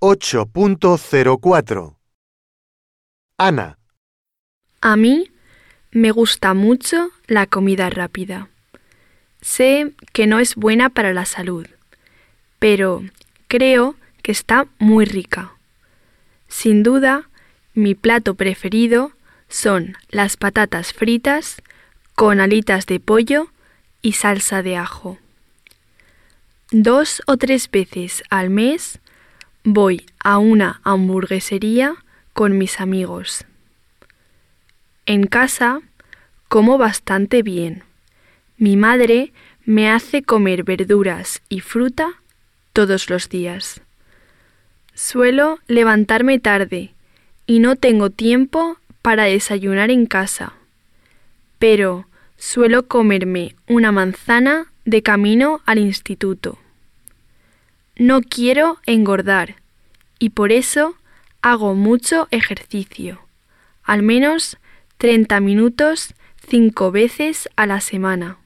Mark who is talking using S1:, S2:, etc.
S1: 8.04 Ana,
S2: A mí me gusta mucho la comida rápida. Sé que no es buena para la salud, pero creo que está muy rica. Sin duda, mi plato preferido son las patatas fritas con alitas de pollo y salsa de ajo. Dos o tres veces al mes voy a una hamburguesería con mis amigos. En casa como bastante bien. Mi madre me hace comer verduras y fruta todos los días. Suelo levantarme tarde y no tengo tiempo para desayunar en casa, pero suelo comerme una manzana de camino al instituto. No quiero engordar y por eso hago mucho ejercicio, al menos 30 minutos cinco veces a la semana.